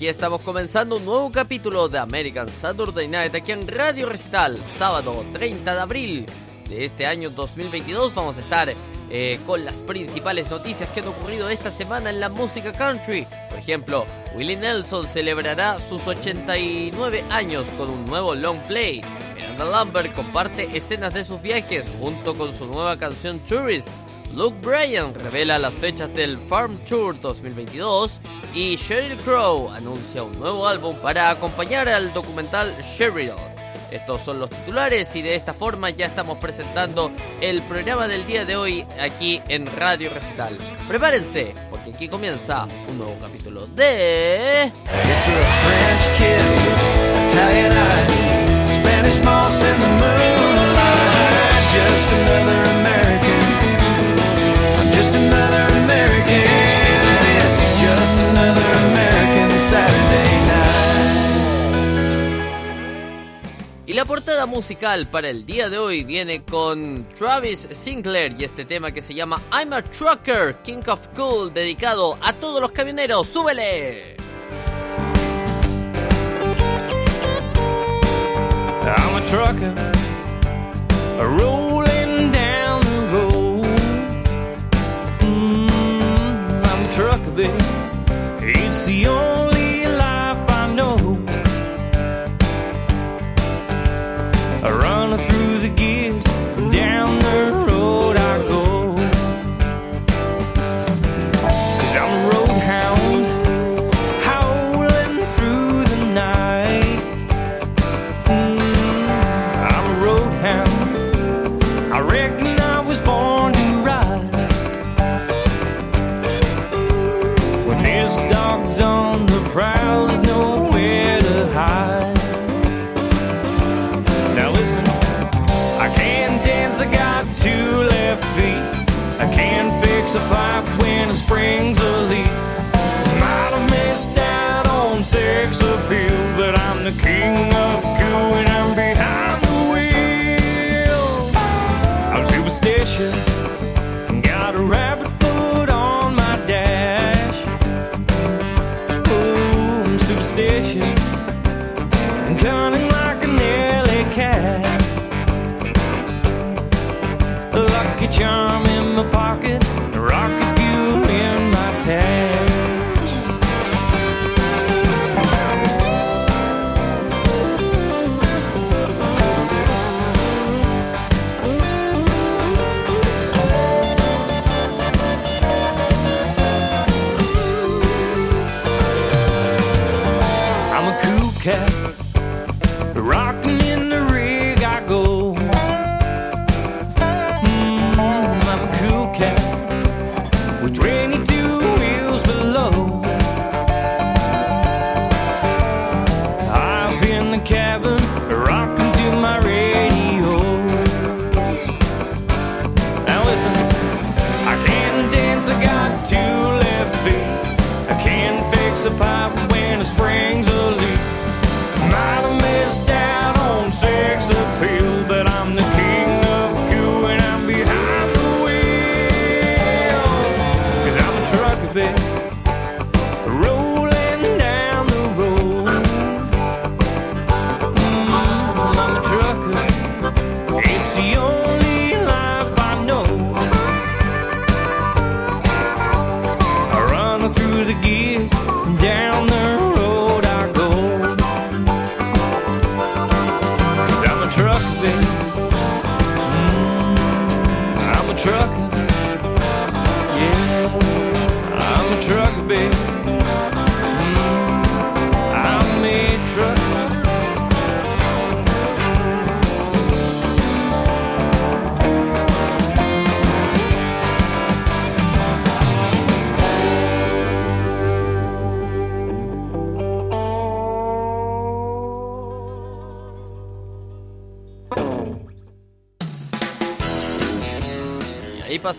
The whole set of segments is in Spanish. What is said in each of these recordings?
Aquí estamos comenzando un nuevo capítulo de American Saturday Night aquí en Radio Recital, sábado 30 de abril de este año 2022. Vamos a estar eh, con las principales noticias que han ocurrido esta semana en la música country. Por ejemplo, Willie Nelson celebrará sus 89 años con un nuevo long play. Miranda Lambert comparte escenas de sus viajes junto con su nueva canción Tourist. Luke Bryan revela las fechas del Farm Tour 2022 y Sheryl Crow anuncia un nuevo álbum para acompañar al documental Sheridan. Estos son los titulares y de esta forma ya estamos presentando el programa del día de hoy aquí en Radio Recital. Prepárense, porque aquí comienza un nuevo capítulo de... la portada musical para el día de hoy viene con Travis Sinclair y este tema que se llama I'm a Trucker, King of Cool, dedicado a todos los camioneros. ¡Súbele! I'm a rolling down the road. Mm, I'm a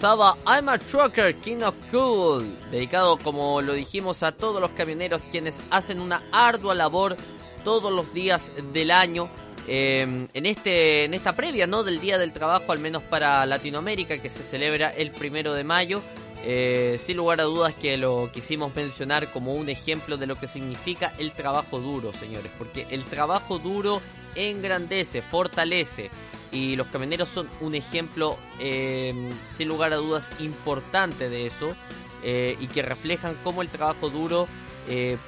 I'm a Trucker, King of Cool, dedicado como lo dijimos a todos los camioneros quienes hacen una ardua labor todos los días del año. eh, en este en esta previa no del día del trabajo al menos para Latinoamérica que se celebra el primero de mayo eh, sin lugar a dudas que lo quisimos mencionar como un ejemplo de lo que significa el trabajo duro, señores, porque el trabajo duro engrandece, fortalece, y los camioneros son un ejemplo, eh, sin lugar a dudas, importante de eso, eh, y que reflejan cómo el trabajo duro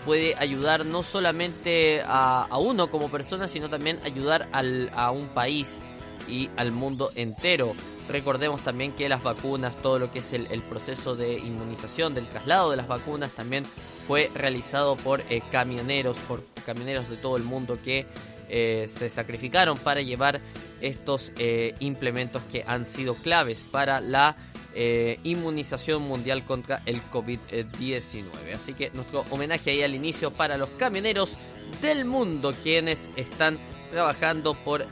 puede ayudar no solamente a, uno como persona, sino también ayudar a un país y al mundo entero. Recordemos también que las vacunas, todo lo que es el, proceso de inmunización, del traslado de las vacunas, también fue realizado por eh, camioneros, por camioneros de todo el mundo que eh, se sacrificaron para llevar estos eh, implementos que han sido claves para la inmunización mundial contra el COVID-19. Así que nuestro homenaje ahí al inicio para los camioneros del mundo quienes están trabajando por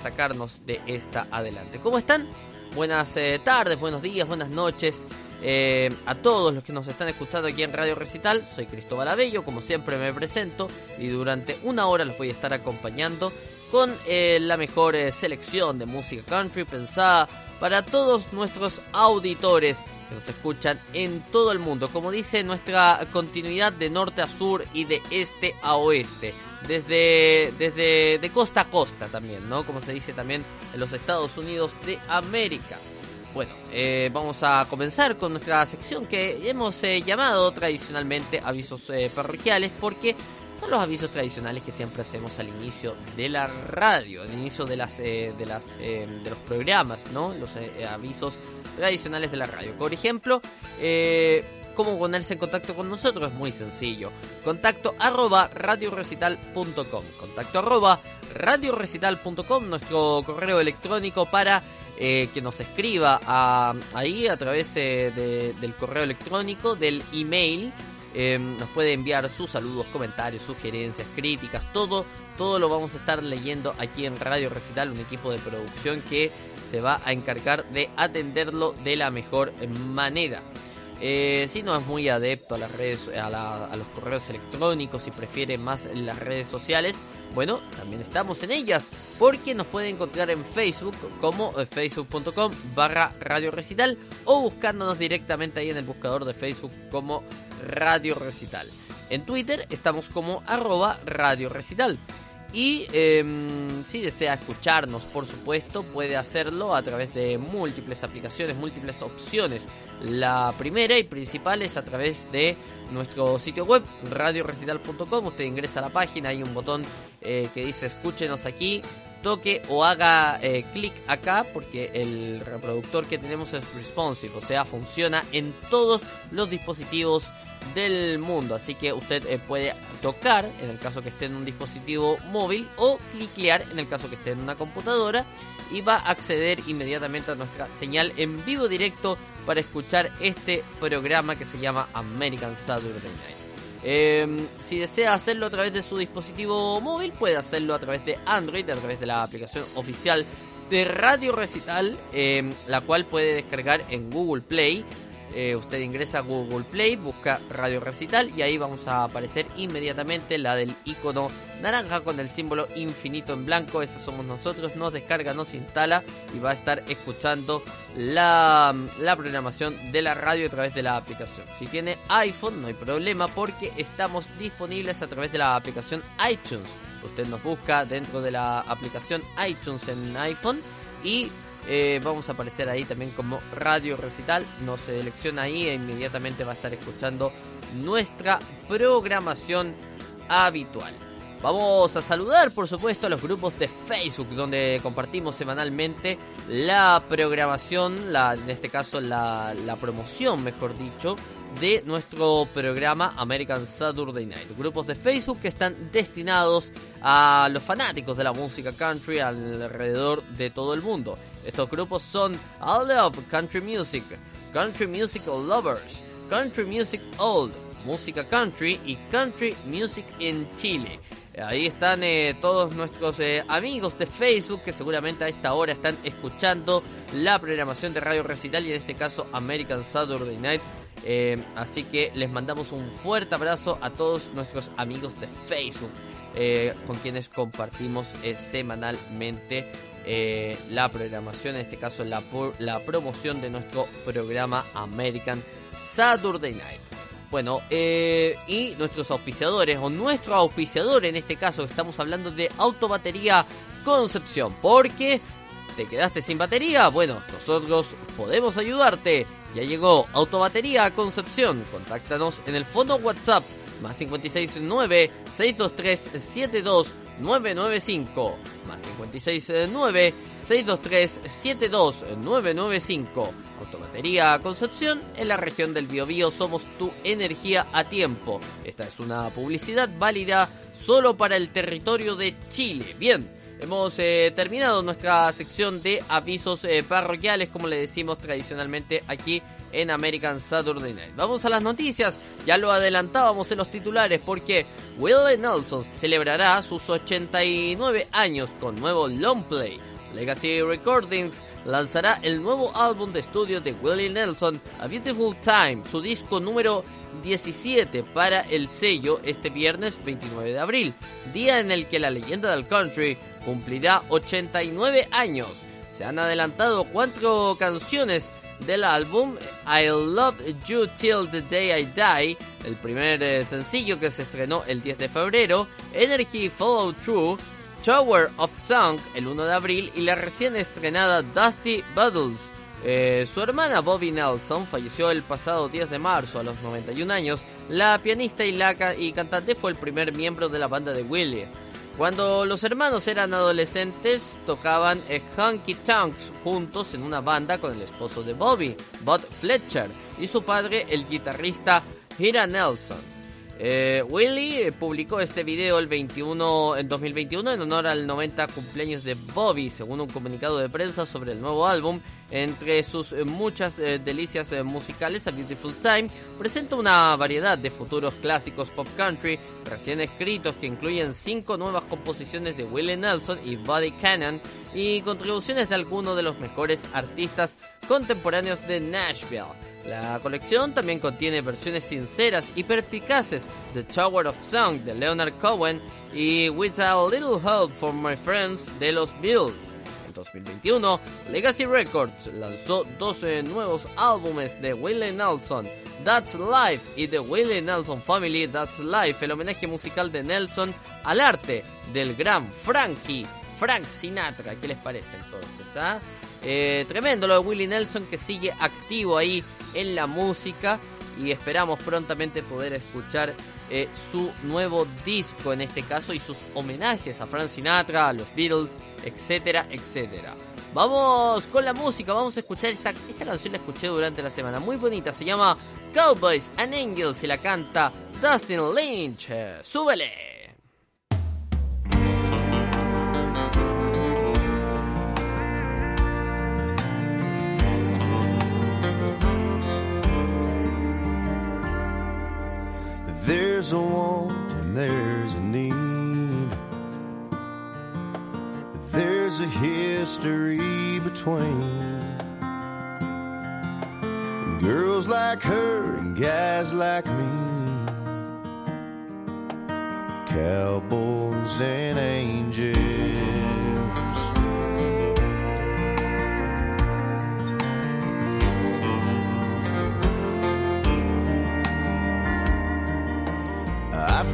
sacarnos de esta adelante. ¿Cómo están? Buenas eh, tardes, buenos días, buenas noches eh, a todos los que nos están escuchando aquí en Radio Recital. Soy Cristóbal Abello, como siempre me presento y durante una hora los voy a estar acompañando con eh, la mejor selección de música country pensada para todos nuestros auditores que nos escuchan en todo el mundo. Como dice nuestra continuidad de norte a sur y de este a oeste desde, desde de costa a costa también, ¿no? Como se dice también en los Estados Unidos de América. Bueno, eh, vamos a comenzar con nuestra sección que hemos eh, llamado tradicionalmente avisos eh, parroquiales porque son los avisos tradicionales que siempre hacemos al inicio de la radio, al inicio de las de las de los programas, ¿no? Los avisos tradicionales de la radio. Por ejemplo, ¿Cómo ponerse en contacto con nosotros? Es muy sencillo. Contacto arroba radiorecital.com. Contacto arroba radiorecital.com, nuestro correo electrónico para eh, que nos escriba ahí a través eh, del correo electrónico, del email. Eh, nos puede enviar sus saludos, comentarios, sugerencias, críticas, todo, todo lo vamos a estar leyendo aquí en Radio Recital, un equipo de producción que se va a encargar de atenderlo de la mejor manera. Eh, si no es muy adepto a las redes, a, los correos electrónicos y prefiere más las redes sociales, bueno, también estamos en ellas, porque nos puede encontrar en Facebook como eh, facebook.com barra Radio Recital o buscándonos directamente ahí en el buscador de Facebook como Radio Recital. En Twitter estamos como arroba Radio Recital. Y em, si desea escucharnos, por supuesto, puede hacerlo a través de múltiples aplicaciones, múltiples opciones. La primera y principal es a través de nuestro sitio web, radiorecital.com. Usted ingresa a la página, hay un botón eh, que dice escúchenos aquí, toque o haga eh, clic acá porque el reproductor que tenemos es responsive, o sea, funciona en todos los dispositivos del mundo. Así que usted eh, puede tocar en el caso que esté en un dispositivo móvil o cliquear en el caso que esté en una computadora y va a acceder inmediatamente a nuestra señal en vivo directo para escuchar este programa que se llama American Saturday Night. Em, si desea hacerlo a través de su dispositivo móvil, puede hacerlo a través de Android, a través de la aplicación oficial de Radio Recital, em, la cual puede descargar en Google Play eh, usted ingresa a Google Play, busca Radio Recital y ahí vamos a aparecer inmediatamente la del icono naranja con el símbolo infinito en blanco. Esos somos nosotros. Nos descarga, nos instala y va a estar escuchando la, la programación de la radio a través de la aplicación. Si tiene iPhone, no hay problema porque estamos disponibles a través de la aplicación iTunes. Usted nos busca dentro de la aplicación iTunes en iPhone y eh, vamos a aparecer ahí también como Radio Recital. Nos selecciona ahí e inmediatamente va a estar escuchando nuestra programación habitual. Vamos a saludar, por supuesto, a los grupos de Facebook donde compartimos semanalmente la programación, la, en este caso la, la promoción, mejor dicho, de nuestro programa American Saturday Night. Grupos de Facebook que están destinados a los fanáticos de la música country alrededor de todo el mundo. Estos grupos son I Love Country Music, Country Music Lovers, Country Music Old, Música Country y Country Music in Chile. Ahí están eh, todos nuestros eh, amigos de Facebook que seguramente a esta hora están escuchando la programación de Radio Recital y en este caso American Saturday Night. Eh, así que les mandamos un fuerte abrazo a todos nuestros amigos de Facebook con quienes compartimos semanalmente la programación, en este caso la, la promoción de nuestro programa American Saturday Night. Bueno, eh, y nuestros auspiciadores, o nuestro auspiciador en este caso, estamos hablando de Autobatería Concepción, porque ¿Te quedaste sin batería? Bueno, nosotros podemos ayudarte. Ya llegó Autobatería Concepción. Contáctanos en el fondo WhatsApp más 569 623 72995 más 569 623 72995 Autobatería Concepción en la región del Biobío somos tu energía a tiempo. Esta es una publicidad válida solo para el territorio de Chile. Bien, Hemos eh, terminado nuestra sección de avisos eh, parroquiales, como le decimos tradicionalmente aquí en American Saturday Night. Vamos a las noticias, ya lo adelantábamos en los titulares porque Willie Nelson celebrará sus 89 años con nuevo long play. Legacy Recordings lanzará el nuevo álbum de estudio de Willie Nelson, A Beautiful Time, su disco número 17 para el sello este viernes 29 de abril, día en el que la leyenda del country cumplirá 89 años. Se han adelantado cuatro canciones del álbum I Love You Till the Day I Die, el primer eh, sencillo que se estrenó el 10 de febrero, Energy Follow Through, Tower of Song el 1 de abril y la recién estrenada Dusty Buddles. Eh, su hermana Bobby Nelson falleció el pasado 10 de marzo a los 91 años. La pianista y, y cantante fue el primer miembro de la banda de Willie. Cuando los hermanos eran adolescentes, tocaban Hunky Tonks juntos en una banda con el esposo de Bobby, Bud Fletcher, y su padre, el guitarrista Hira Nelson. Eh, Willie publicó este video el 21 en 2021 en honor al 90 cumpleaños de Bobby, según un comunicado de prensa sobre el nuevo álbum. Entre sus eh, muchas eh, delicias musicales, A Beautiful Time presenta una variedad de futuros clásicos pop country recién escritos que incluyen cinco nuevas composiciones de Willie Nelson y Buddy Cannon y contribuciones de algunos de los mejores artistas contemporáneos de Nashville. La colección también contiene versiones sinceras y perspicaces de Tower of Song de Leonard Cohen y With a Little Help from My Friends de los Beatles. En 2021, Legacy Records lanzó 12 nuevos álbumes de Willie Nelson, That's Life y The Willie Nelson Family That's Life, el homenaje musical de Nelson al arte del gran Frankie, Frank Sinatra. ¿Qué les parece entonces? Ah? Eh, tremendo lo de Willie Nelson que sigue activo ahí en la música y esperamos prontamente poder escuchar eh, su nuevo disco en este caso y sus homenajes a Frank Sinatra, a los Beatles, etcétera, etcétera. Vamos con la música, vamos a escuchar esta, esta canción la escuché durante la semana, muy bonita, se llama Cowboys and Angels y la canta Dustin Lynch. ¡Súbele! There's a want and there's a need. There's a history between girls like her and guys like me. Cowboys and angels.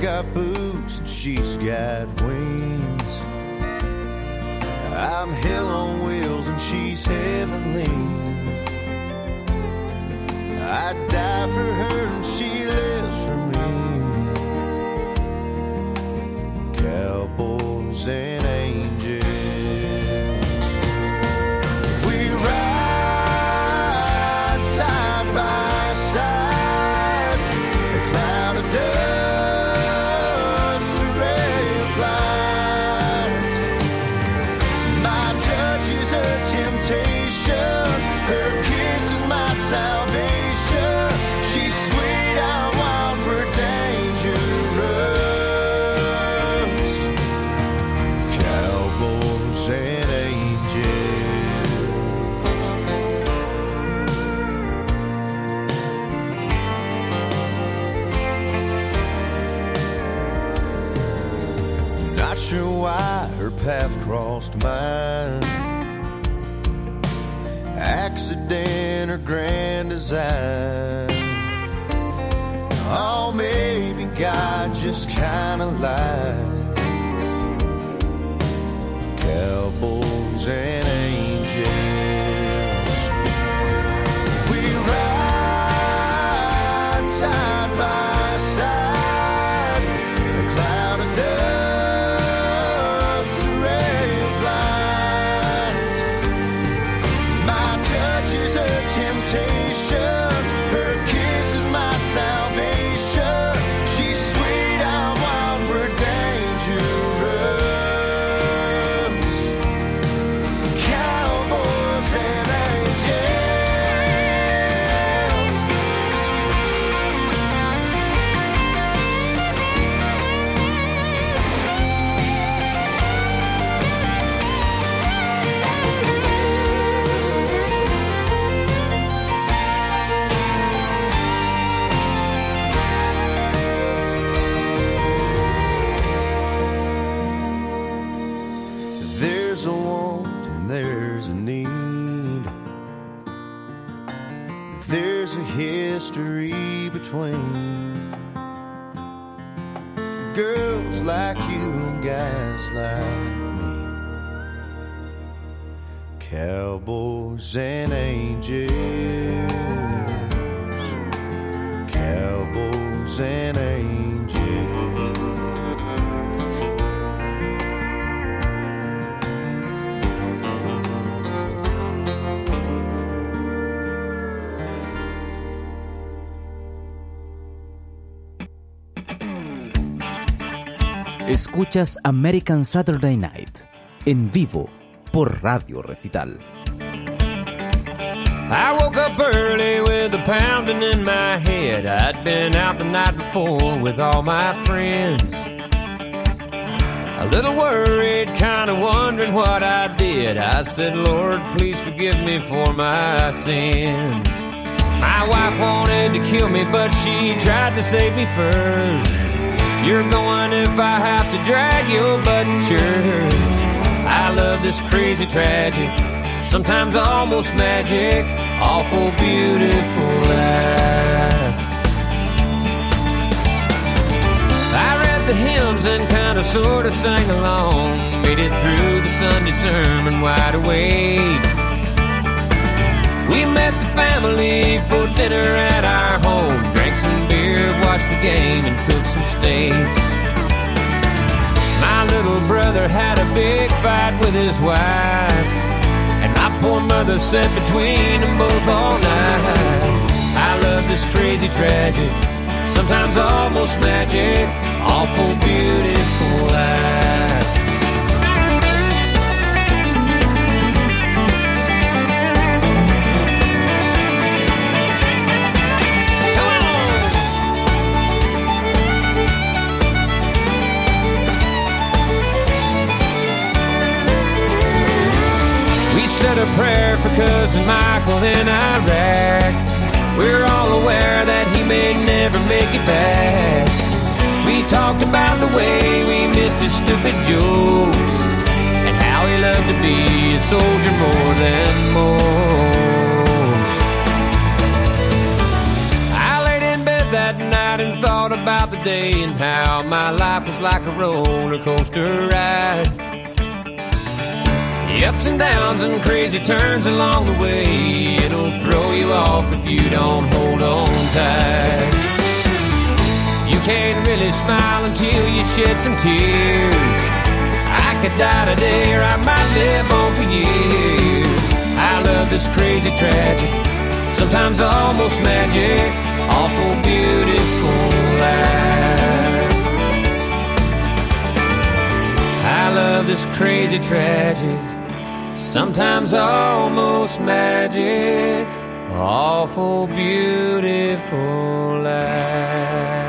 I've got boots and she's got wings. I'm hell on wheels and she's heavenly. I'd die for her and she lives for me. Cowboys and There's a want and there's a need. There's a history between girls like you and guys like me. Cowboys and angels. Cowboys and Escuchas American Saturday Night en vivo por Radio Recital. I woke up early with a pounding in my head. I'd been out the night before with all my friends. A little worried, kinda wondering what I did. I said, Lord, please forgive me for my sins. My wife wanted to kill me, but she tried to save me first. You're going if I have to drag your butt to church. I love this crazy tragic, sometimes almost magic, awful beautiful life. I read the hymns and kind of sort of sang along, made it through the Sunday sermon wide awake. We met the family for dinner at our home. Beer, watched the game, and cooked some steaks. My little brother had a big fight with his wife. And my poor mother sat between them both all night. I love this crazy tragic, sometimes almost magic, awful beautiful life. Said a prayer for cousin Michael in Iraq. We're all aware that he may never make it back. We talked about the way we missed his stupid jokes and how he loved to be a soldier more than most. I laid in bed that night and thought about the day and how my life was like a roller coaster ride. The ups and downs and crazy turns along the way. It'll throw you off if you don't hold on tight. You can't really smile until you shed some tears. I could die today or I might live on for years. I love this crazy tragic, sometimes almost magic, awful beautiful life. I love this crazy tragic, sometimes almost magic, awful beautiful life.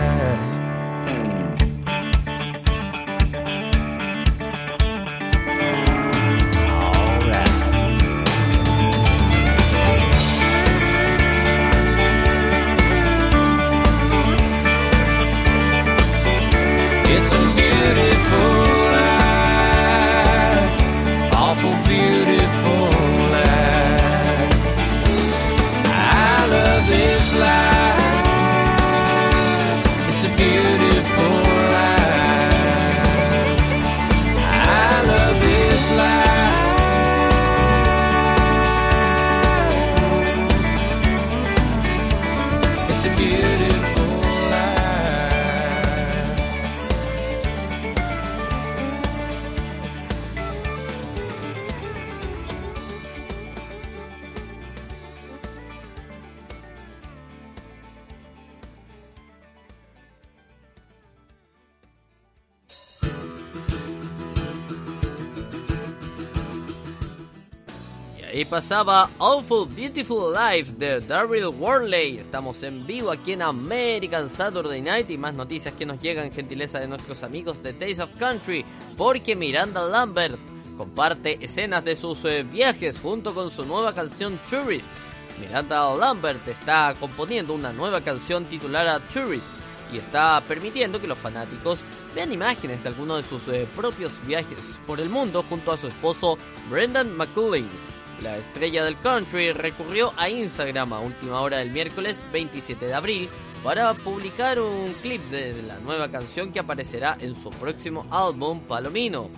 Pasaba Awful Beautiful Life de Daryl Worley. Estamos en vivo aquí en American Saturday Night y más noticias que nos llegan, gentileza de nuestros amigos de Taste of Country, porque Miranda Lambert comparte escenas de sus eh, viajes junto con su nueva canción Tourist. Miranda Lambert está componiendo una nueva canción titulada Tourist y está permitiendo que los fanáticos vean imágenes de algunos de sus eh, propios viajes por el mundo junto a su esposo Brendan McCulley. La estrella del country recurrió a Instagram a última hora del miércoles 27 de abril para publicar un clip de la nueva canción que aparecerá en su próximo álbum Palomino.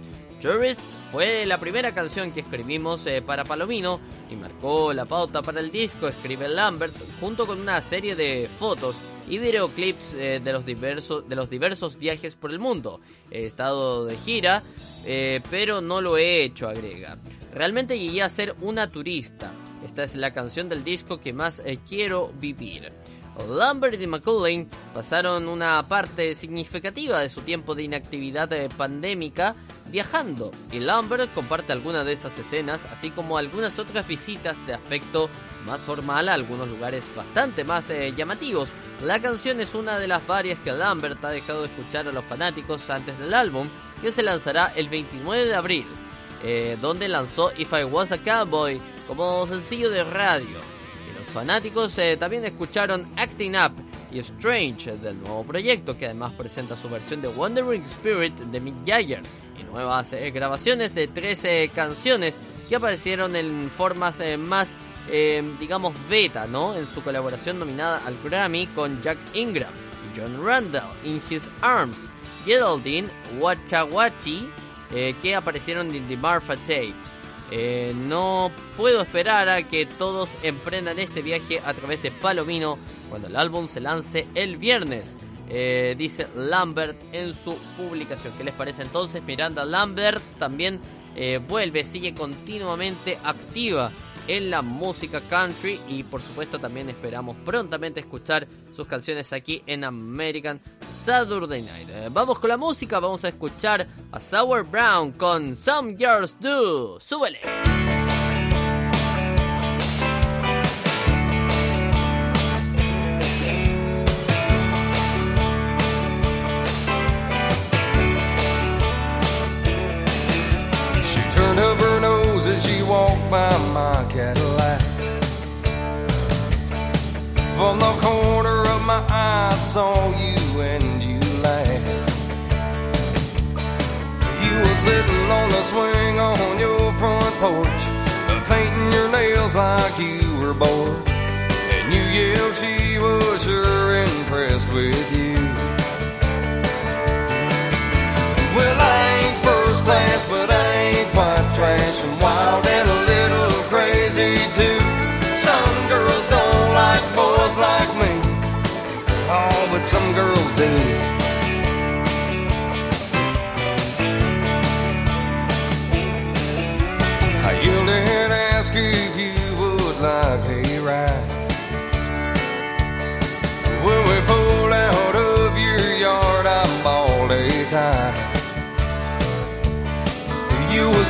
Tourist fue la primera canción que escribimos eh, para Palomino y marcó la pauta para el disco, escribe Lambert, junto con una serie de fotos y videoclips eh, de, los diversos, viajes por el mundo. He estado de gira, eh, pero no lo he hecho, agrega. Realmente llegué a ser una turista. Esta es la canción del disco que más quiero vivir. Lambert y McCullin pasaron una parte significativa de su tiempo de inactividad eh, pandémica viajando y Lambert comparte algunas de esas escenas así como algunas otras visitas de aspecto más formal a algunos lugares bastante más eh, llamativos. La canción es una de las varias que Lambert ha dejado de escuchar a los fanáticos antes del álbum que se lanzará el 29 de abril. Eh, donde lanzó If I Was a Cowboy como sencillo de radio. Fanáticos eh, también escucharon Acting Up y Strange del nuevo proyecto, que además presenta su versión de Wandering Spirit de Mick Jagger y nuevas eh, grabaciones de 13 canciones que aparecieron en formas eh, más, digamos, beta, ¿no? En su colaboración nominada al Grammy con Jack Ingram John Randall, In His Arms, Geraldine, Wachawachi, que aparecieron en The Marfa Tapes. Eh, no puedo esperar a que todos emprendan este viaje a través de Palomino cuando el álbum se lance el viernes. eh, dice Lambert en su publicación. ¿Qué les parece entonces? Miranda Lambert también eh, vuelve, sigue continuamente activa en la música country y por supuesto también esperamos prontamente escuchar sus canciones aquí en American Saturday Night. Eh, vamos con la música, vamos a escuchar a Sour Brown con Some Girls Do. ¡Súbele! Cadillac. From the corner of my eye, I saw you and you laughed. You were sitting on the swing on your front porch, painting your nails like you were bored. And you yelled she was sure impressed with you.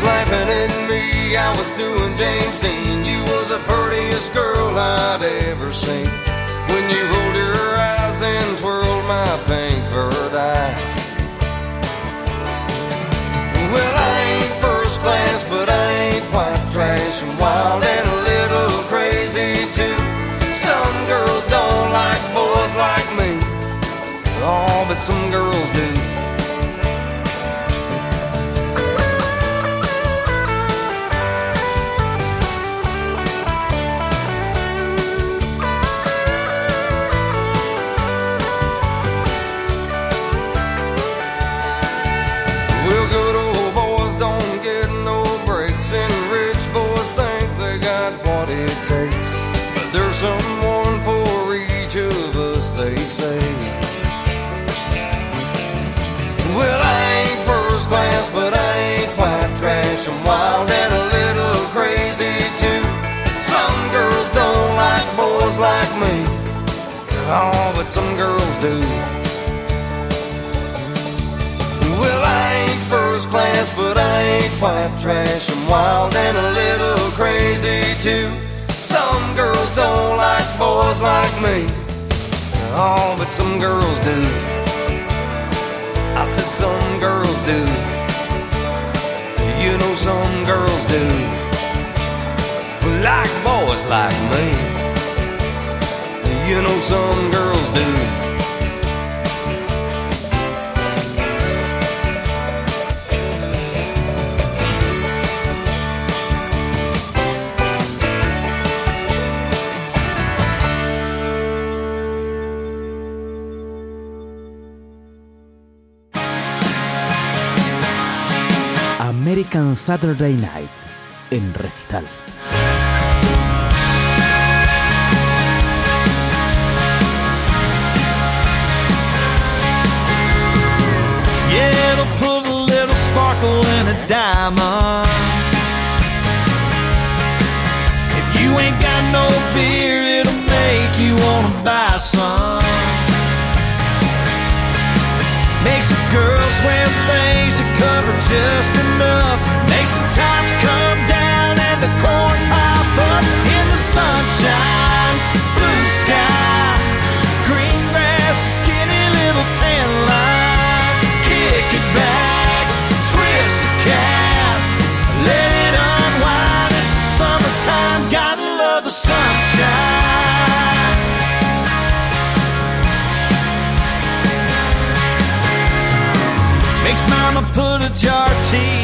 Laughing at me, I was doing James Dean. You was the prettiest girl I'd ever seen. When you rolled your eyes and twirled my pink furred eyes. Well, I ain't first class, but I ain't quite trash. I'm wild and a little crazy too. Some girls don't like boys like me. Oh, but some girls there's someone for each of us, they say. Well, I ain't first class, but I ain't quite trash. I'm wild and a little crazy too. Some girls don't like boys like me. Oh, but some girls do. Well, I ain't first class, but I ain't quite trash. I'm wild and a little crazy too. Girls don't like boys like me. Oh, but some girls do. I said some girls do. You know some girls do. Like boys like me. You know some girls do. American Saturday Night en recital. Yeah, it'll put a little sparkle in a diamond. If you ain't got no beer, it'll make you wanna buy some. Makes a girl swim cover just enough. see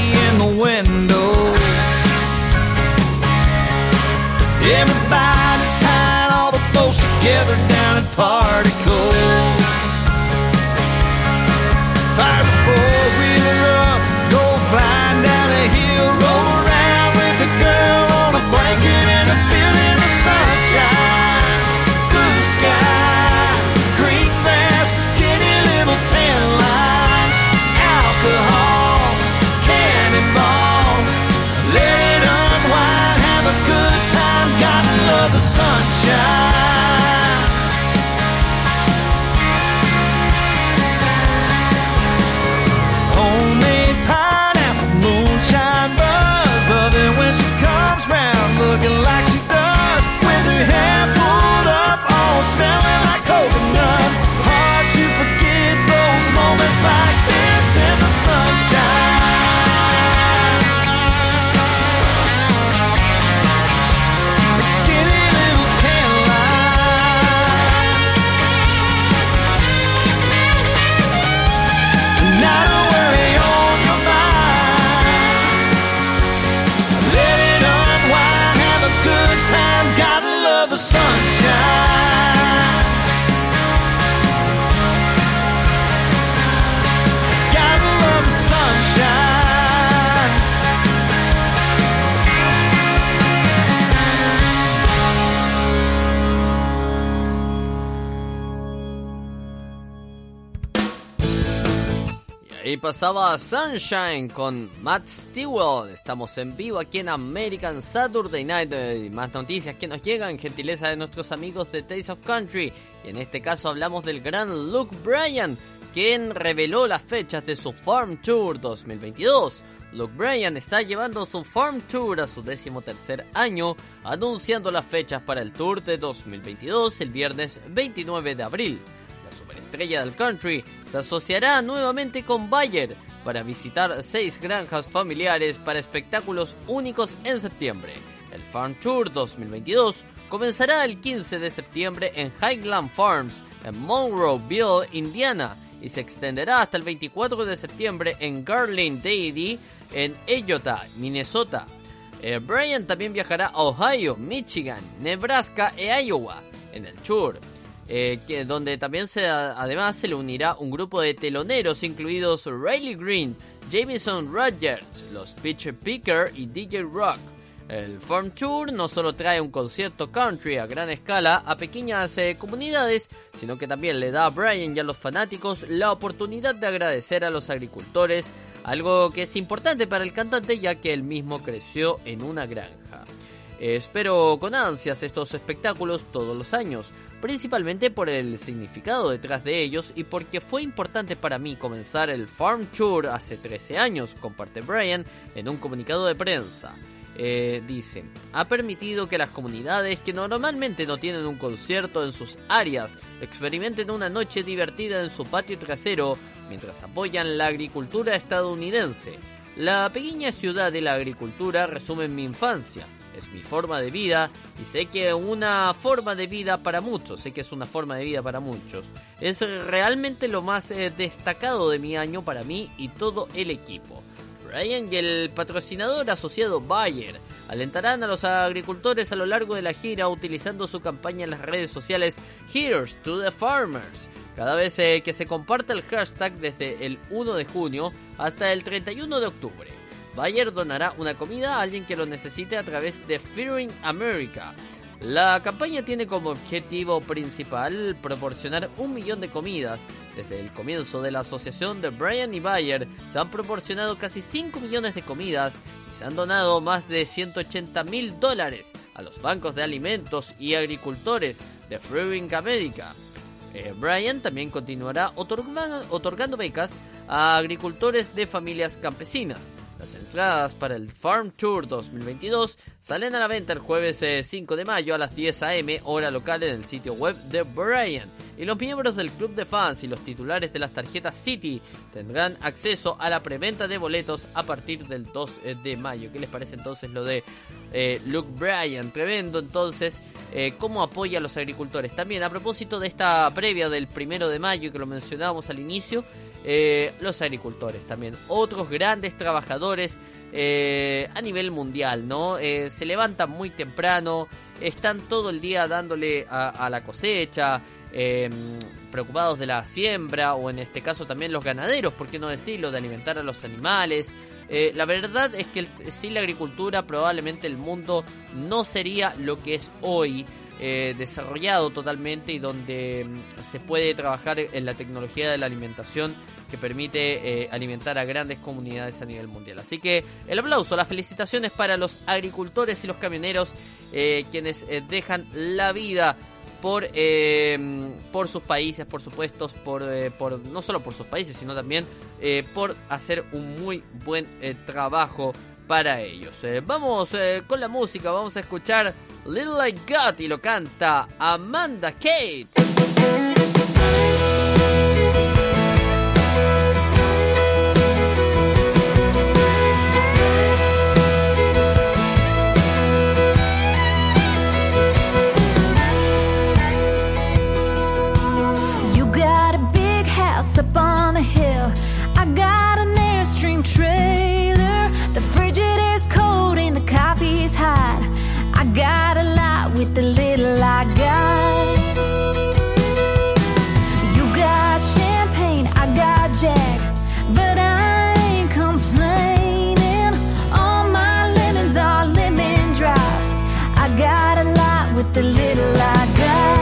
Y pasaba Sunshine con Matt Stewart. Estamos en vivo aquí en American Saturday Night. Más noticias que nos llegan, gentileza de nuestros amigos de Taste of Country. Y en este caso hablamos del gran Luke Bryan, quien reveló las fechas de su Farm Tour 2022. Luke Bryan está llevando su Farm Tour a su décimo tercer año, anunciando las fechas para el Tour de 2022 el viernes 29 de abril. La superestrella del country se asociará nuevamente con Bayer para visitar seis granjas familiares para espectáculos únicos en septiembre. El Farm Tour 2022 comenzará el 15 de septiembre en Highland Farms en Monroeville, Indiana, y se extenderá hasta el 24 de septiembre en Garland Dairy en Eyota, Minnesota. Eh, Brian también viajará a Ohio, Michigan, Nebraska e Iowa en el tour. Eh, donde también se, además se le unirá un grupo de teloneros incluidos Riley Green, Jameson Rogers, los Pitcher Picker y DJ Rock. El Farm Tour no solo trae un concierto country a gran escala a pequeñas eh, comunidades, sino que también le da a Brian y a los fanáticos la oportunidad de agradecer a los agricultores, algo que es importante para el cantante ya que él mismo creció en una granja. Espero con ansias estos espectáculos todos los años, principalmente por el significado detrás de ellos y porque fue importante para mí comenzar el Farm Tour hace 13 años, comparte Brian en un comunicado de prensa. eh, dice, ha permitido que las comunidades que normalmente no tienen un concierto en sus áreas experimenten una noche divertida en su patio trasero mientras apoyan la agricultura estadounidense. La pequeña ciudad de la agricultura resume mi infancia, es mi forma de vida y sé que una forma de vida para muchos, sé que es una forma de vida para muchos. Es realmente lo más eh, destacado de mi año para mí y todo el equipo. Brian y el patrocinador asociado Bayer alentarán a los agricultores a lo largo de la gira utilizando su campaña en las redes sociales Here's to the Farmers. Cada vez eh, que se comparta el hashtag desde el 1 de junio hasta el 31 de octubre. Bayer donará una comida a alguien que lo necesite a través de Fearing America. La campaña tiene como objetivo principal proporcionar un millón de comidas. Desde el comienzo de la asociación de Brian y Bayer se han proporcionado casi 5 millones de comidas y se han donado más de 180 mil dólares a los bancos de alimentos y agricultores de Fearing America. Eh, Brian también continuará otorgando, otorgando becas a agricultores de familias campesinas. Las entradas para el Farm Tour 2022 salen a la venta el jueves eh, 5 de mayo a las 10 am hora local en el sitio web de Brian. Y los miembros del club de fans y los titulares de las tarjetas City tendrán acceso a la preventa de boletos a partir del 2 eh, de mayo. ¿Qué les parece entonces lo de eh, Luke Bryan? Tremendo entonces eh, cómo apoya a los agricultores. También a propósito de esta previa del primero de mayo que lo mencionábamos al inicio, eh, los agricultores también, otros grandes trabajadores eh, a nivel mundial, ¿no? Eh, se levantan muy temprano, están todo el día dándole a, la cosecha, eh, preocupados de la siembra o en este caso también los ganaderos, ¿por qué no decirlo? De alimentar a los animales. La verdad es que sin la agricultura probablemente el mundo no sería lo que es hoy. Eh, desarrollado totalmente y donde mm, se puede trabajar en la tecnología de la alimentación que permite eh, alimentar a grandes comunidades a nivel mundial. Así que el aplauso, las felicitaciones para los agricultores y los camioneros eh, quienes dejan la vida por eh, por sus países, por supuesto, por, no solo por sus países, sino también por hacer un muy buen trabajo para ellos. Vamos con la música, vamos a escuchar Little God y lo canta Amanda Kate. With the little I got.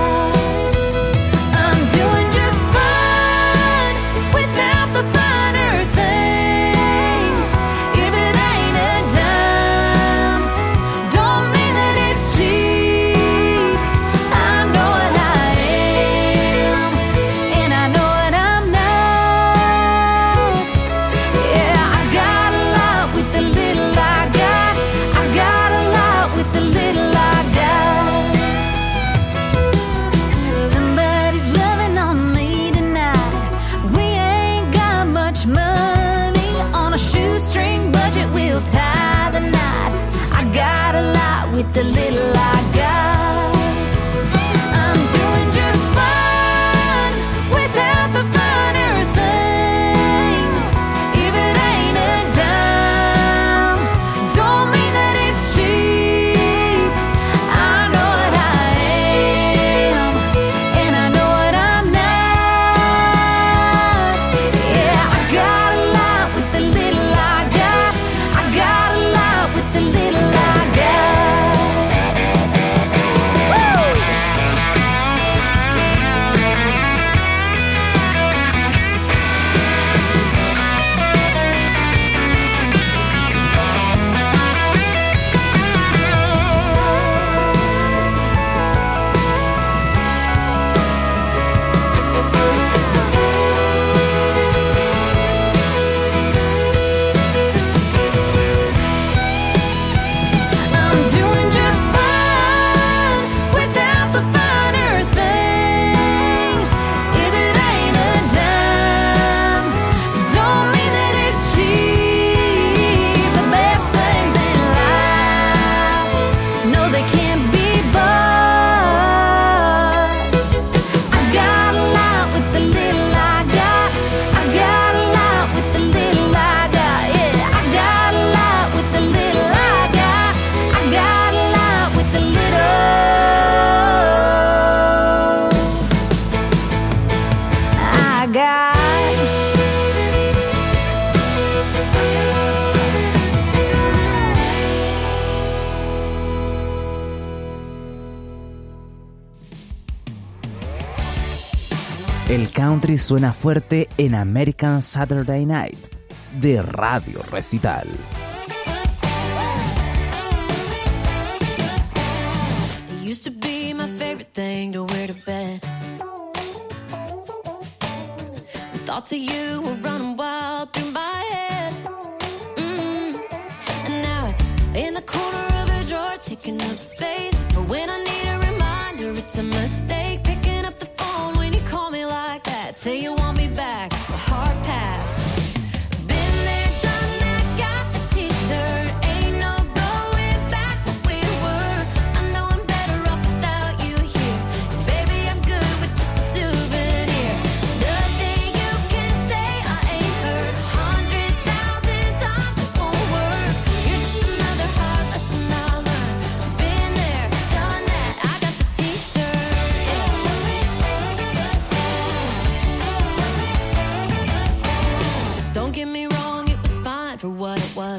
Suena fuerte en American Saturday Night de Radio Recital. Thoughts of you were running wild through my head. Mm. And now it's in the corner of a drawer, taking up space.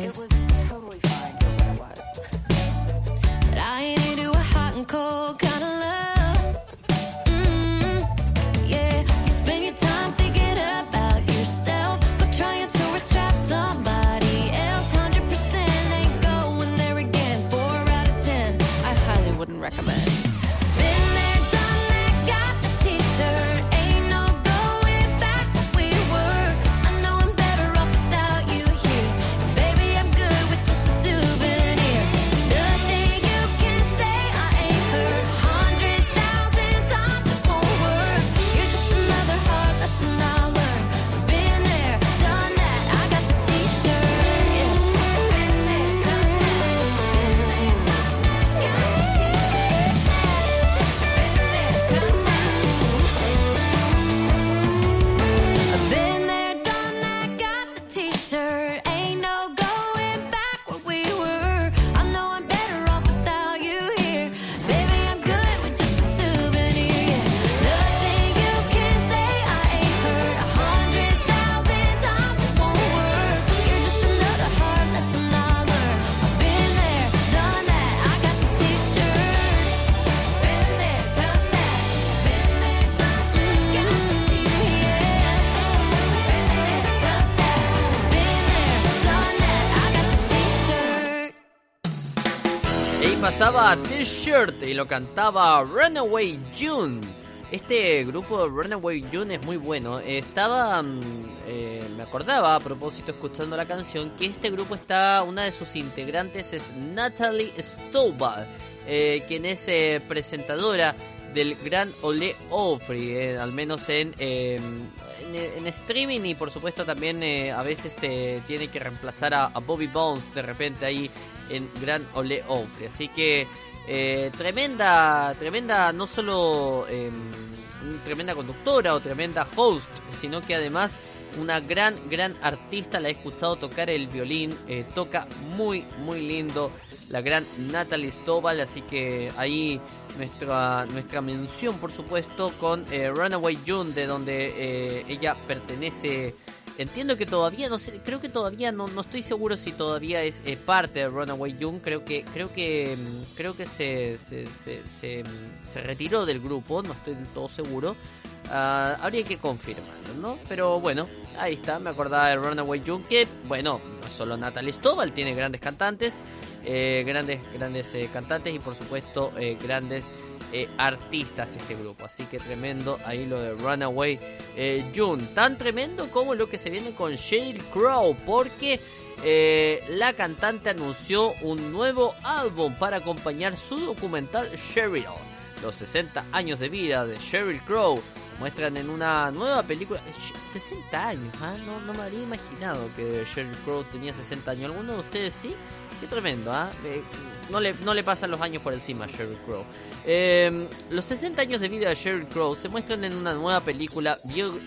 It was- T-Shirt y lo cantaba Runaway June. Este grupo Runaway June es muy bueno. Estaba, mm, eh, me acordaba a propósito escuchando la canción que este grupo está, una de sus integrantes es Natalie Stovall, eh, quien es eh, presentadora del Gran Ole eh, al menos en, en, streaming y por supuesto también a veces te tiene que reemplazar a Bobby Bones de repente ahí en Gran Ole Opry. Así que eh, tremenda, tremenda, no solo eh, tremenda conductora o tremenda host, sino que además una gran, gran artista. La he escuchado tocar el violín, eh, toca muy, muy lindo la gran Natalie Stovall. Así que ahí nuestra, nuestra mención, por supuesto, con eh, Runaway June, de donde ella pertenece. Entiendo que todavía, no sé, creo que todavía no, no estoy seguro si todavía es eh, parte de Runaway June. Creo que, creo que, mm, creo que se, se, se, mm, se retiró del grupo, no estoy del todo seguro. Ah, habría que confirmarlo, ¿no? Pero bueno, ahí está, me acordaba de Runaway June, que bueno, no solo Natalie Stovall, tiene grandes cantantes, eh, grandes, grandes eh, cantantes y por supuesto eh, grandes artistas este grupo. Así que tremendo ahí lo de Runaway June. Tan tremendo como lo que se viene con Sheryl Crow, porque la cantante anunció un nuevo álbum para acompañar su documental Sheryl. Los 60 años de vida de Sheryl Crow muestran en una nueva película. Sh- 60 años, ¿ah? no, no me habría imaginado que Sheryl Crow tenía 60 años. ¿Alguno de ustedes sí? Qué tremendo, ¿ah? Eh, no, le, pasan los años por encima a Sheryl Crow. Eh, los 60 años de vida de Sheryl Crow se muestran en una nueva película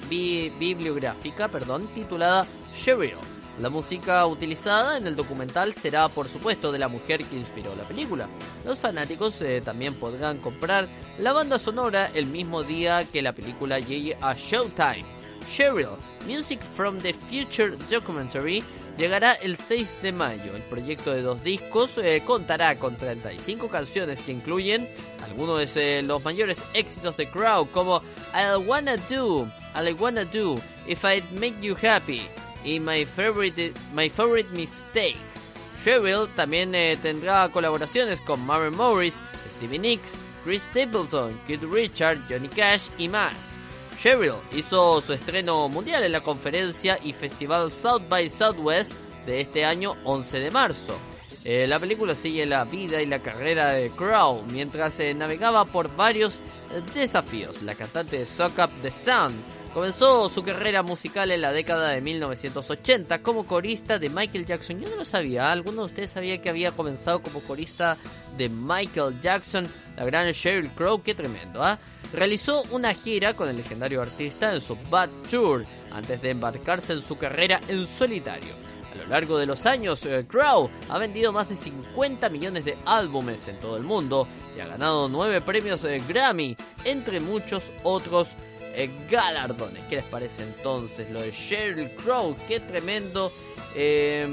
bibliográfica perdón, titulada Sheryl. La música utilizada en el documental será, por supuesto, de la mujer que inspiró la película. Los fanáticos eh, también podrán comprar la banda sonora el mismo día que la película llegue a Showtime. Cheryl, Music from the Future Documentary, llegará el 6 de mayo. El proyecto de dos discos eh, contará con 35 canciones que incluyen algunos de los mayores éxitos de Crow como I Wanna Do, I Wanna Do, If I Make You Happy y My Favorite, My Favorite Mistake. Cheryl también eh, tendrá colaboraciones con Maren Morris, Stevie Nicks, Chris Stapleton, Keith Richard, Johnny Cash y más. Cheryl hizo su estreno mundial en la conferencia y festival South by Southwest de este año 11 de marzo. Eh, la película sigue la vida y la carrera de Crow mientras se navegaba por varios eh, desafíos. La cantante de Up the Sun comenzó su carrera musical en la década de 1980 como corista de Michael Jackson. Yo no lo sabía, ¿alguno de ustedes sabía que había comenzado como corista de Michael Jackson? La gran Sheryl Crow, qué tremendo, ¿ah? Realizó una gira con el legendario artista en su Bad Tour antes de embarcarse en su carrera en solitario. A lo largo de los años, eh, Crow ha vendido más de 50 millones de álbumes en todo el mundo y ha ganado 9 premios eh, Grammy, entre muchos otros eh, galardones. ¿Qué les parece entonces lo de Sheryl Crow? Qué tremendo eh,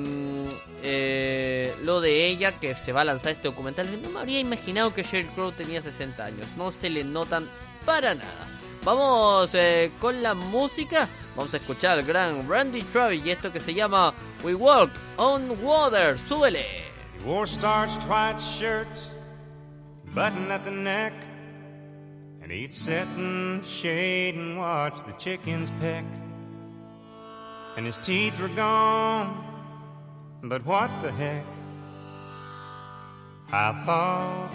eh, lo de ella que se va a lanzar este documental. No me habría imaginado que Sheryl Crow tenía 60 años. No se le notan para nada. Vamos eh, con la música. Vamos a escuchar al gran Randy Travis y esto que se llama We Walk on Water. Súbele. He wore starched shirts, button at the neck, and he'd sit in the shade and watch the chickens peck. And his teeth were gone, but what the heck? I thought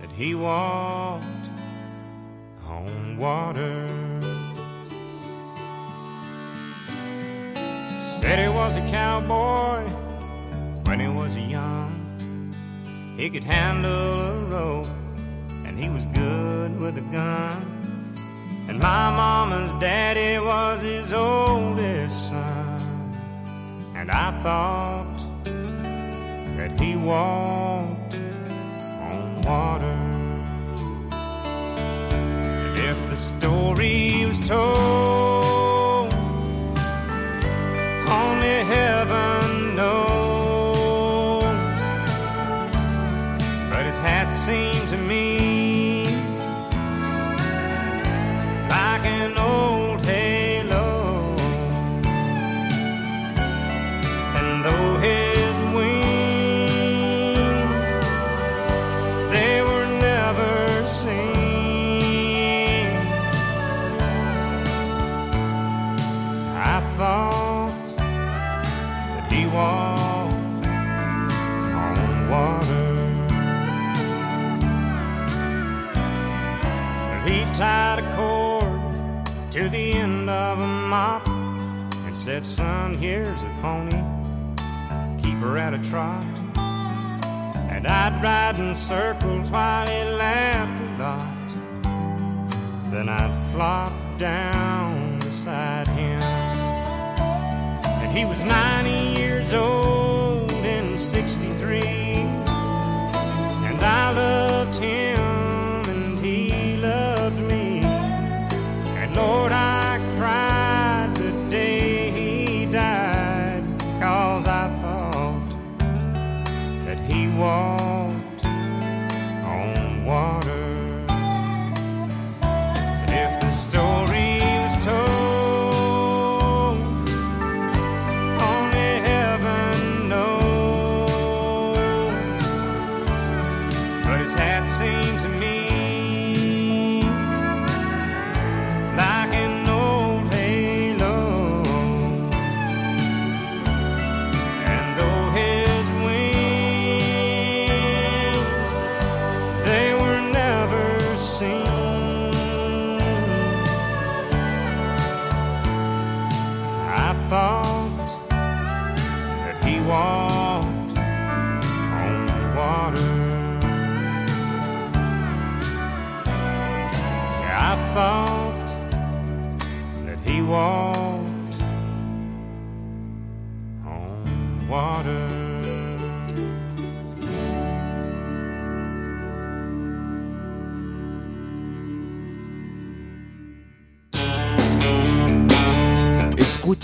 that he walked on water. Said he was a cowboy when he was young. He could handle a rope, and he was good with a gun. And my mama's daddy was his oldest son. And I thought that he walked on water. And if the story was told, only heaven knows. Said, Son, here's a pony. Keep her at a trot. And I'd ride in circles while he laughed a lot. Then I'd flop down beside him. And he was 90 years old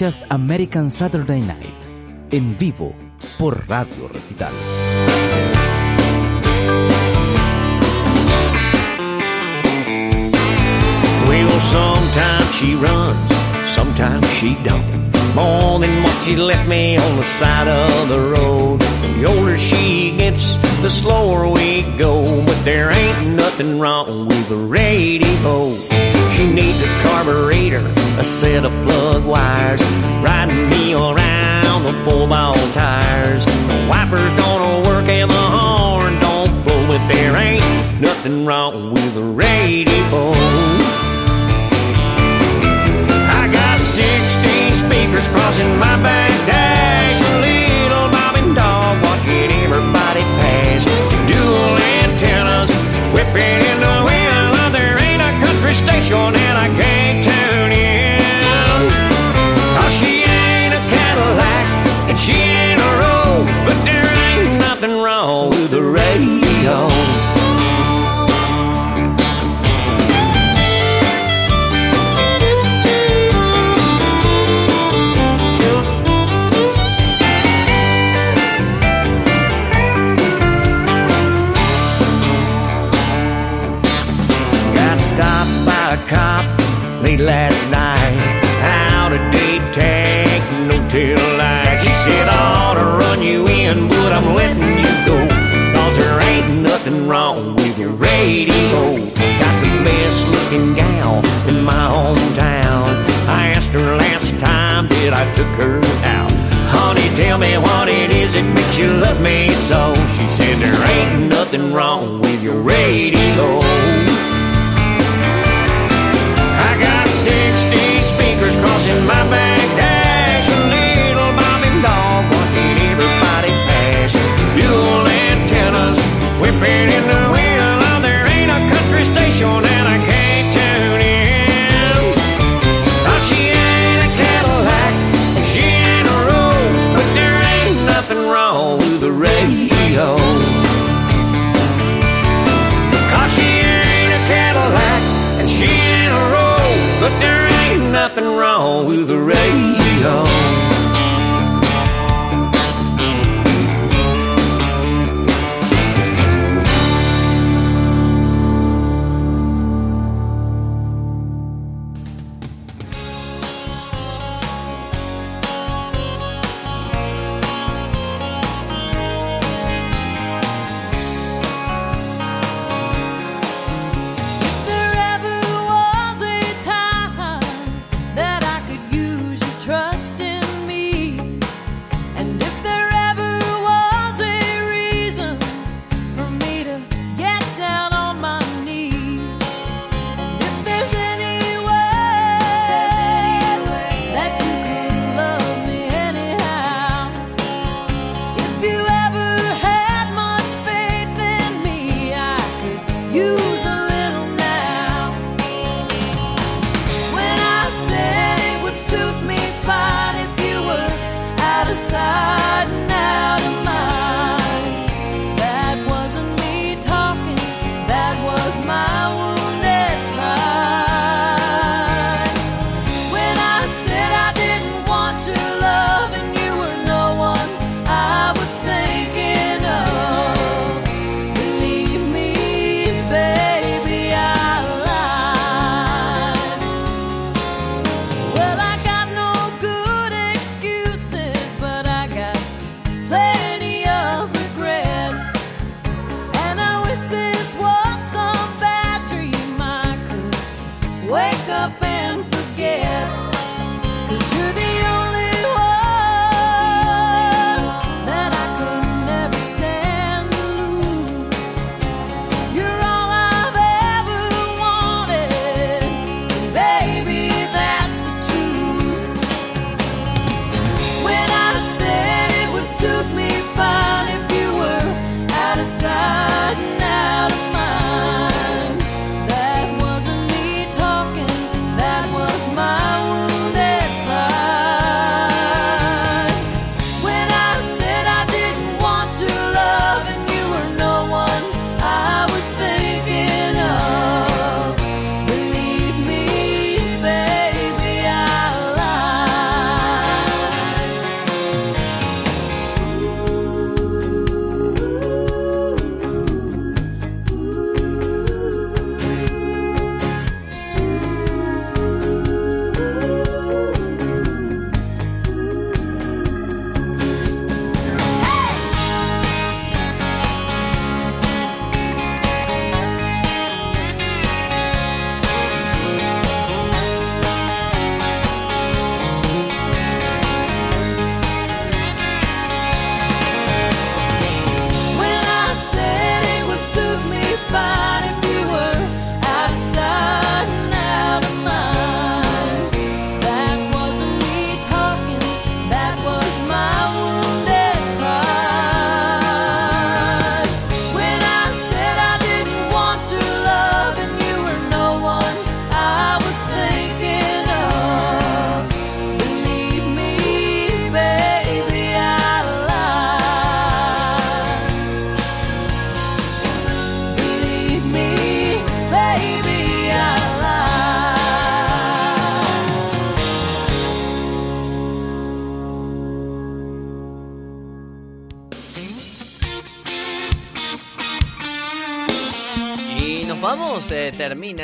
Escuchas American Saturday Night en vivo por Radio Recital. Well, sometimes she runs, sometimes she don't. More than what she left me on the side of the road. The older she gets, the slower we go. But there ain't nothing wrong with the radio. She needs a carburetor, a set of plug wires, riding me around the four ball tires. The wipers don't work and the horn don't blow, but there ain't nothing wrong with the radio. I got 16 speakers crossing my back dash. A little bobbing dog watching everybody pass. Dual antennas whipping in the last night. Out of date tag, no tail light. He said I ought to run you in, but I'm letting you go. Cause there ain't nothing wrong with your radio. Got the best looking gal in my hometown. I asked her last time that I took her out. Honey, tell me what it is that makes you love me so. She said there ain't nothing wrong with your radio.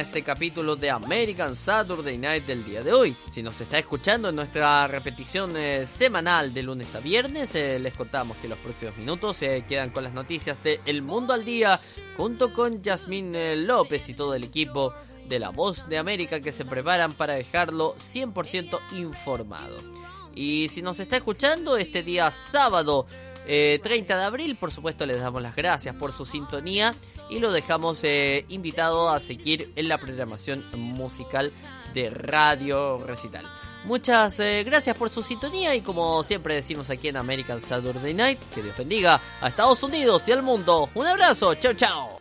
Este capítulo de American Saturday Night del día de hoy. Si nos está escuchando en nuestra repetición eh, semanal de lunes a viernes, eh, les contamos que los próximos minutos se quedan con las noticias de El Mundo al Día, junto con Yasmín eh, López y todo el equipo de La Voz de América que se preparan para dejarlo 100% informado. Y si nos está escuchando este día sábado eh, 30 de abril, por supuesto les damos las gracias por su sintonía y lo dejamos eh, invitado a seguir en la programación musical de Radio Recital. Muchas eh, gracias por su sintonía y como siempre decimos aquí en American Saturday Night, que Dios bendiga a Estados Unidos y al mundo. Un abrazo, chao chao.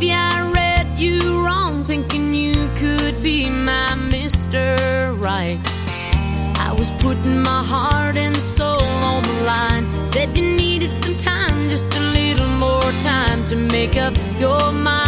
Maybe I read you wrong, thinking you could be my Mr. Right. I was putting my heart and soul on the line. Said you needed some time, just a little more time to make up your mind.